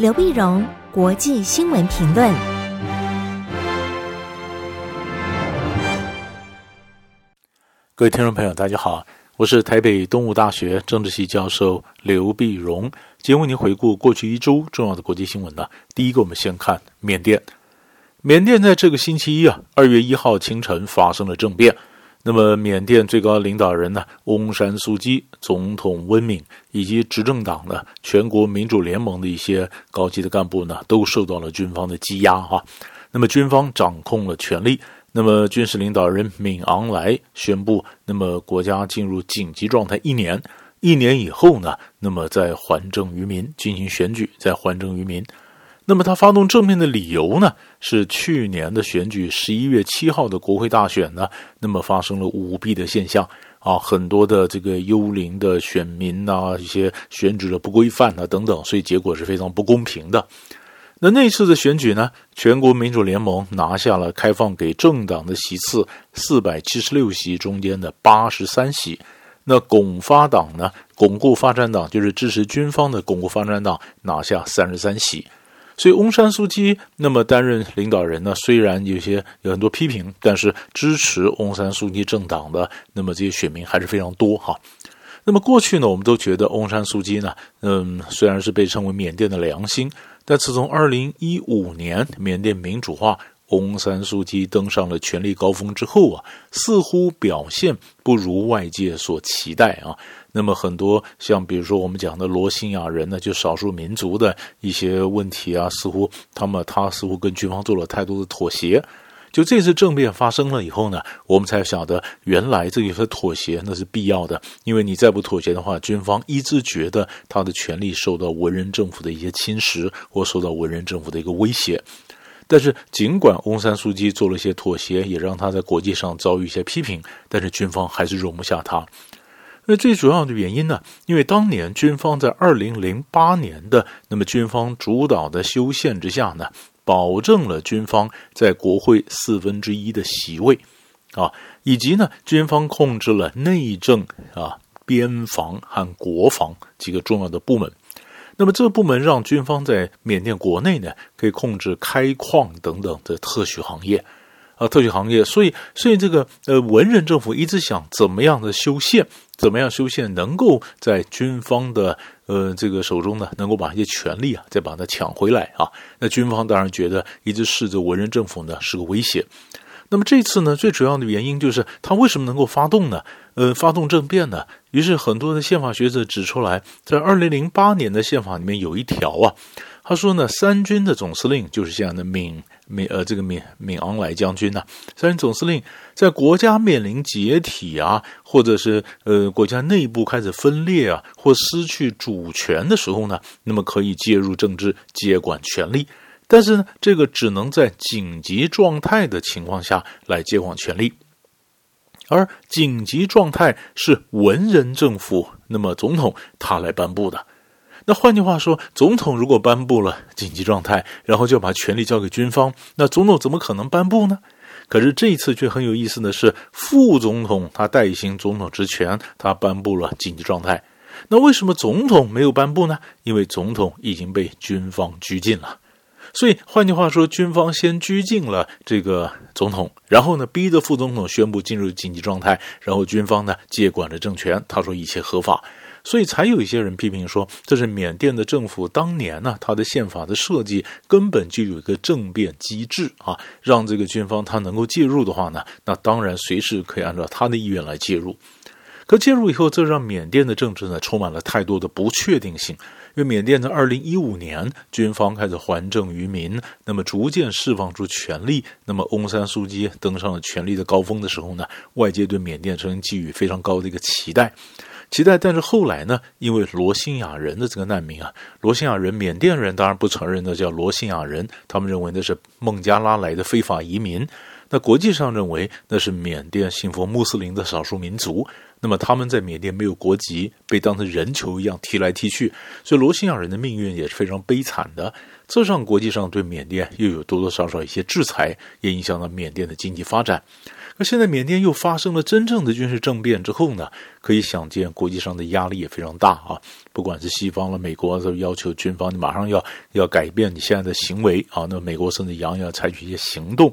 刘碧荣，国际新闻评论。各位听众朋友，大家好，我是台北东吴大学政治系教授刘碧荣。今天为您回顾过去一周重要的国际新闻呢。第一个，我们先看缅甸。缅甸在这个星期一啊，二月一号清晨发生了政变。那么，缅甸最高领导人呢，翁山苏姬、总统温敏以及执政党的全国民主联盟的一些高级的干部呢，都受到了军方的羁押哈。那么，军方掌控了权力。那么，军事领导人敏昂莱宣布，那么国家进入紧急状态一年。一年以后呢，那么再还政于民，进行选举，再还政于民。那么他发动政变的理由呢，是去年的选举，十一月七号的国会大选呢，那么发生了舞弊的现象啊，很多的这个幽灵的选民呐，一些选举的不规范啊等等，所以结果是非常不公平的。那那次的选举呢，全国民主联盟拿下了开放给政党的席次四百七十六席中间的八十三席，那巩发党呢，巩固发展党就是支持军方的巩固发展党拿下三十三席。所以翁山苏姬那么担任领导人呢，虽然有些有很多批评，但是支持翁山苏姬政党的那么这些选民还是非常多哈。那么过去呢，我们都觉得翁山苏姬呢，嗯，虽然是被称为缅甸的良心，但自从二零一五年缅甸民主化，翁山苏姬登上了权力高峰之后啊，似乎表现不如外界所期待啊。那么很多像比如说我们讲的罗兴亚人呢，就少数民族的一些问题啊，似乎他们他似乎跟军方做了太多的妥协。就这次政变发生了以后呢，我们才晓得原来这些妥协那是必要的，因为你再不妥协的话，军方一直觉得他的权力受到文人政府的一些侵蚀，或受到文人政府的一个威胁。但是尽管翁山苏姬做了一些妥协，也让他在国际上遭遇一些批评，但是军方还是容不下他。那最主要的原因呢？因为当年军方在二零零八年的那么军方主导的修宪之下呢，保证了军方在国会四分之一的席位，啊，以及呢军方控制了内政啊、边防和国防几个重要的部门。那么这个部门让军方在缅甸国内呢可以控制开矿等等的特许行业。啊，特许行业，所以，所以这个呃，文人政府一直想怎么样的修宪，怎么样修宪能够在军方的呃这个手中呢，能够把一些权力啊再把它抢回来啊。那军方当然觉得一直视着文人政府呢是个威胁。那么这次呢，最主要的原因就是他为什么能够发动呢？呃，发动政变呢？于是很多的宪法学者指出来，在二零零八年的宪法里面有一条啊。他说呢，三军的总司令就是这样的敏敏呃，这个敏敏昂莱将军呢、三军总司令在国家面临解体啊，或者是呃国家内部开始分裂啊，或失去主权的时候呢，那么可以介入政治，接管权力。但是呢，这个只能在紧急状态的情况下来接管权力，而紧急状态是文人政府，那么总统他来颁布的。那换句话说，总统如果颁布了紧急状态，然后就把权力交给军方，那总统怎么可能颁布呢？可是这一次却很有意思的是，副总统他代行总统职权，他颁布了紧急状态。那为什么总统没有颁布呢？因为总统已经被军方拘禁了。所以换句话说，军方先拘禁了这个总统，然后呢，逼着副总统宣布进入紧急状态，然后军方呢接管了政权。他说一切合法。所以才有一些人批评说，这是缅甸的政府当年呢，他的宪法的设计根本就有一个政变机制啊，让这个军方他能够介入的话呢，那当然随时可以按照他的意愿来介入。可介入以后，这让缅甸的政治呢充满了太多的不确定性。因为缅甸在二零一五年军方开始还政于民，那么逐渐释放出权力，那么翁山苏姬登上了权力的高峰的时候呢，外界对缅甸曾经寄予非常高的一个期待。期待，但是后来呢？因为罗兴亚人的这个难民啊，罗兴亚人，缅甸人当然不承认那叫罗兴亚人，他们认为那是孟加拉来的非法移民。那国际上认为那是缅甸信奉穆斯林的少数民族。那么他们在缅甸没有国籍，被当成人球一样踢来踢去，所以罗兴亚人的命运也是非常悲惨的。这让国际上对缅甸又有多多少少一些制裁，也影响了缅甸的经济发展。那现在缅甸又发生了真正的军事政变之后呢，可以想见国际上的压力也非常大啊！不管是西方了，美国都要求军方你马上要要改变你现在的行为啊！那美国甚至扬言要采取一些行动。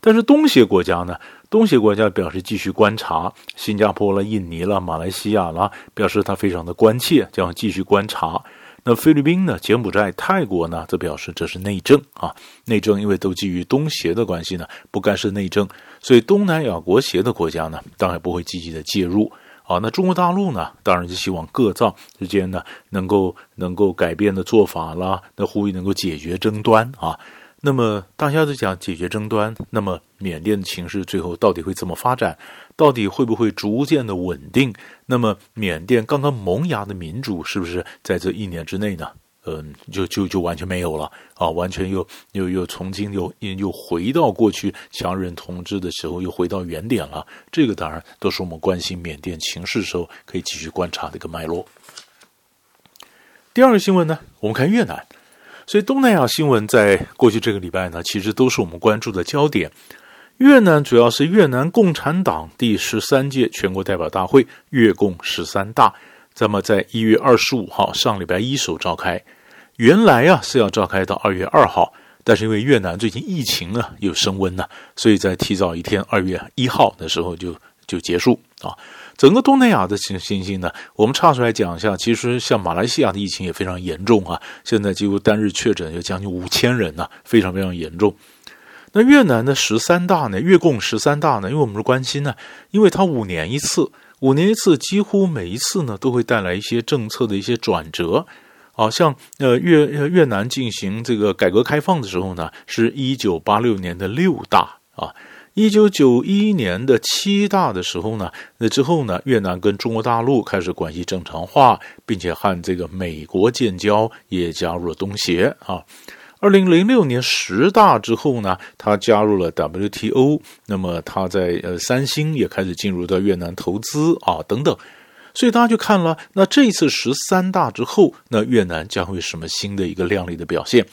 但是东协国家呢，东协国家表示继续观察，新加坡了、印尼了、马来西亚了，表示他非常的关切，将继续观察。那菲律宾呢、柬埔寨、泰国呢，则表示这是内政啊，内政，因为都基于东协的关系呢，不干涉内政，所以东南亚国协的国家呢，当然不会积极的介入啊。那中国大陆呢，当然就希望各藏之间呢，能够能够改变的做法啦，那呼吁能够解决争端啊。那么大家都讲解决争端，那么缅甸的情势最后到底会怎么发展？到底会不会逐渐的稳定？那么缅甸刚刚萌芽的民主是不是在这一年之内呢？嗯，就就就完全没有了啊，完全又又又重新又又回到过去强人统治的时候，又回到原点了。这个当然都是我们关心缅甸情势时候可以继续观察的一个脉络。第二个新闻呢，我们看越南。所以东南亚新闻在过去这个礼拜呢，其实都是我们关注的焦点。越南主要是越南共产党第十三届全国代表大会越共十三大，那么在一月二十五号上礼拜一手召开。原来啊是要召开到二月二号，但是因为越南最近疫情呢又升温呢，所以在提早一天二月一号的时候就就结束啊。整个东南亚的情形呢，我们差出来讲一下。其实像马来西亚的疫情也非常严重啊，现在几乎单日确诊有将近五千人呢，非常非常严重。那越南的十三大呢，越共十三大呢，因为我们是关心呢，因为它五年一次，五年一次，几乎每一次呢都会带来一些政策的一些转折。好像呃越越南进行这个改革开放的时候呢，是一九八六年的六大啊。一九九一年的七大的时候呢，那之后呢，越南跟中国大陆开始关系正常化，并且和这个美国建交，也加入了东协啊。二零零六年十大之后呢，他加入了 WTO，那么他在呃三星也开始进入到越南投资啊等等，所以大家就看了，那这一次十三大之后，那越南将会什么新的一个亮丽的表现？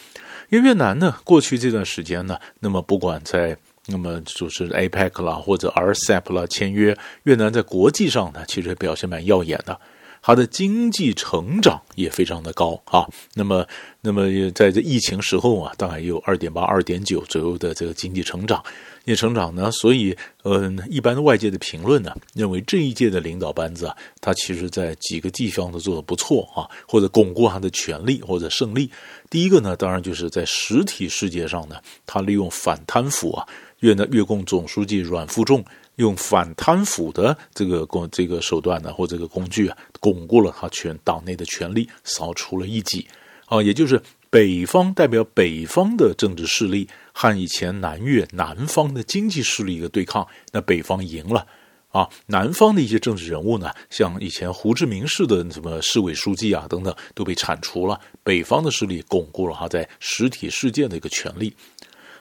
因为越南呢，过去这段时间呢，那么不管在那么就是 APEC 啦，或者 RCEP 啦签约，越南在国际上呢，其实表现蛮耀眼的，它的经济成长也非常的高啊。那么，那么在这疫情时候啊，大概有二点八、二点九左右的这个经济成长，经济成长呢，所以嗯，一般外界的评论呢，认为这一届的领导班子啊，他其实在几个地方都做得不错啊，或者巩固他的权力或者胜利。第一个呢，当然就是在实体世界上呢，他利用反贪腐啊。越南越共总书记阮富仲用反贪腐的这个工这个手段呢，或这个工具啊，巩固了他全党内的权力，扫除了异己。啊，也就是北方代表北方的政治势力和以前南越南方的经济势力一个对抗，那北方赢了。啊，南方的一些政治人物呢，像以前胡志明市的什么市委书记啊等等都被铲除了，北方的势力巩固了他在实体世界的一个权力。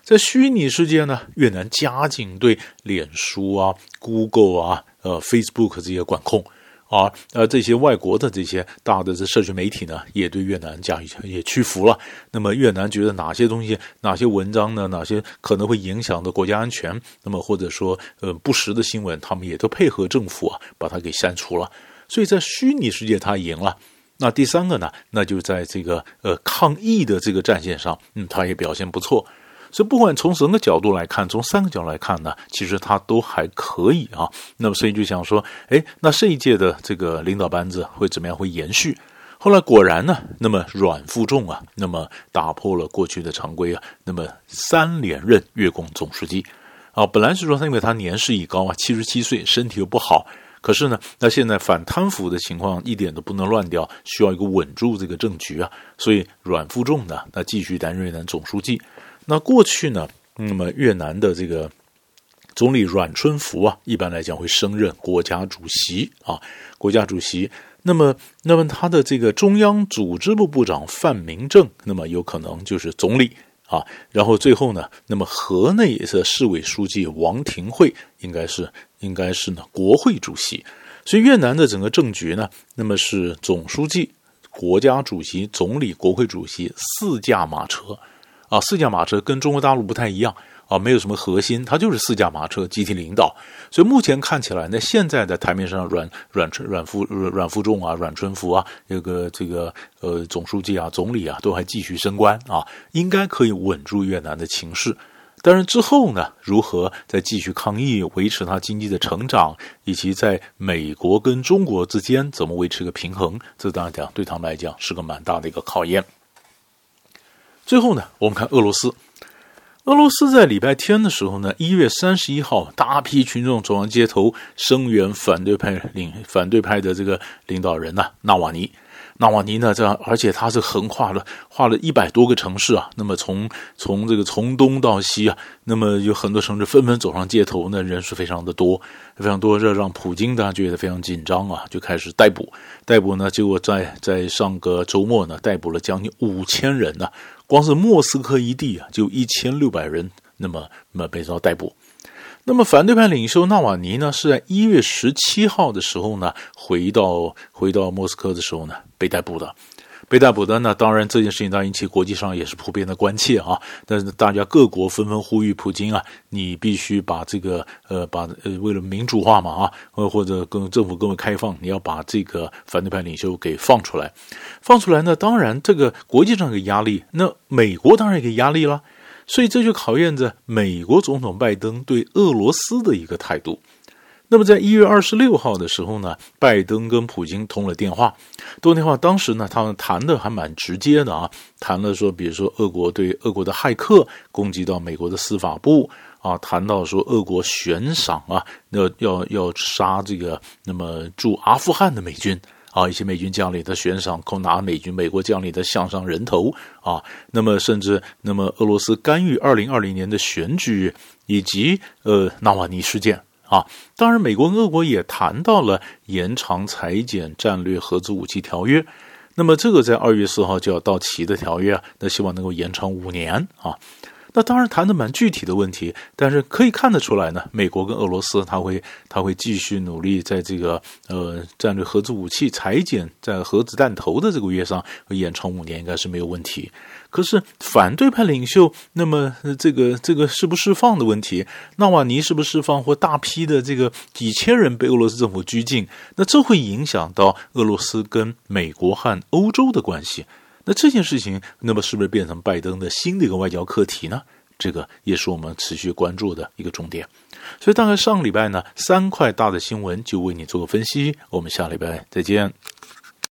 在虚拟世界呢，越南加紧对脸书啊、Google 啊、呃 Facebook 这些管控啊，呃这些外国的这些大的这社群媒体呢，也对越南加以也屈服了。那么越南觉得哪些东西、哪些文章呢，哪些可能会影响到国家安全，那么或者说呃不实的新闻，他们也都配合政府啊，把它给删除了。所以在虚拟世界，他赢了。那第三个呢，那就在这个呃抗疫的这个战线上，嗯，他也表现不错。所以不管从什么角度来看，从三个角度来看呢，其实他都还可以啊。那么所以就想说，哎，那这一届的这个领导班子会怎么样？会延续？后来果然呢，那么阮富仲啊，那么打破了过去的常规啊，那么三连任越共总书记啊。本来是说他因为他年事已高啊，七十七岁，身体又不好，可是呢，那现在反贪腐的情况一点都不能乱掉，需要一个稳住这个政局啊。所以阮富仲呢，那继续担任越南总书记。那过去呢，那么越南的这个总理阮春福啊，一般来讲会升任国家主席啊，国家主席。那么，那么他的这个中央组织部部长范明正，那么有可能就是总理啊。然后最后呢，那么河内的市委书记王廷惠应该是应该是呢国会主席。所以越南的整个政局呢，那么是总书记、国家主席、总理、国会主席四驾马车，啊，四驾马车跟中国大陆不太一样。啊，没有什么核心，它就是四驾马车集体领导。所以目前看起来，那现在的台面上阮阮春阮富阮富仲啊、阮春福啊，这个这个呃总书记啊、总理啊，都还继续升官啊，应该可以稳住越南的情势。但是之后呢，如何再继续抗疫、维持它经济的成长，以及在美国跟中国之间怎么维持个平衡，这当然讲对他们来讲是个蛮大的一个考验。最后呢，我们看俄罗斯。俄罗斯在礼拜天的时候呢，一月三十一号，大批群众走上街头声援反对派领反对派的这个领导人呢，纳瓦尼。纳瓦尼呢，这而且他是横跨了跨了一百多个城市啊。那么从从这个从东到西啊，那么有很多城市纷纷走上街头，那人数非常的多，非常多，这让普京大家觉得非常紧张啊，就开始逮捕逮捕呢。结果在在上个周末呢，逮捕了将近五千人呢。光是莫斯科一地啊，就一千六百人，那么那么被遭逮捕。那么反对派领袖纳瓦尼呢，是在一月十七号的时候呢，回到回到莫斯科的时候呢，被逮捕的。被逮捕的呢，当然这件事情当然引起国际上也是普遍的关切啊。但是大家各国纷纷呼吁普京啊，你必须把这个呃把呃为了民主化嘛啊，或或者跟政府更为开放，你要把这个反对派领袖给放出来。放出来呢，当然这个国际上的压力，那美国当然也给压力了。所以这就考验着美国总统拜登对俄罗斯的一个态度。那么，在一月二十六号的时候呢，拜登跟普京通了电话。通电话，当时呢，他们谈的还蛮直接的啊，谈了说，比如说，俄国对俄国的骇客攻击到美国的司法部啊，谈到说，俄国悬赏啊，要要要杀这个那么驻阿富汗的美军啊，一些美军将领的悬赏，扣拿美军美国将领的项上人头啊。那么，甚至那么俄罗斯干预二零二零年的选举，以及呃纳瓦尼事件。啊，当然，美国俄国也谈到了延长裁减战略核子武器条约，那么这个在二月四号就要到期的条约啊，那希望能够延长五年啊。那当然谈的蛮具体的问题，但是可以看得出来呢，美国跟俄罗斯他会他会继续努力在这个呃战略核子武器裁减在核子弹头的这个约上会延长五年，应该是没有问题。可是反对派领袖，那么这个这个释不释放的问题，纳瓦尼是不释放，或大批的这个几千人被俄罗斯政府拘禁，那这会影响到俄罗斯跟美国和欧洲的关系。那这件事情，那么是不是变成拜登的新的一个外交课题呢？这个也是我们持续关注的一个重点。所以，大概上礼拜呢，三块大的新闻就为你做个分析。我们下礼拜再见。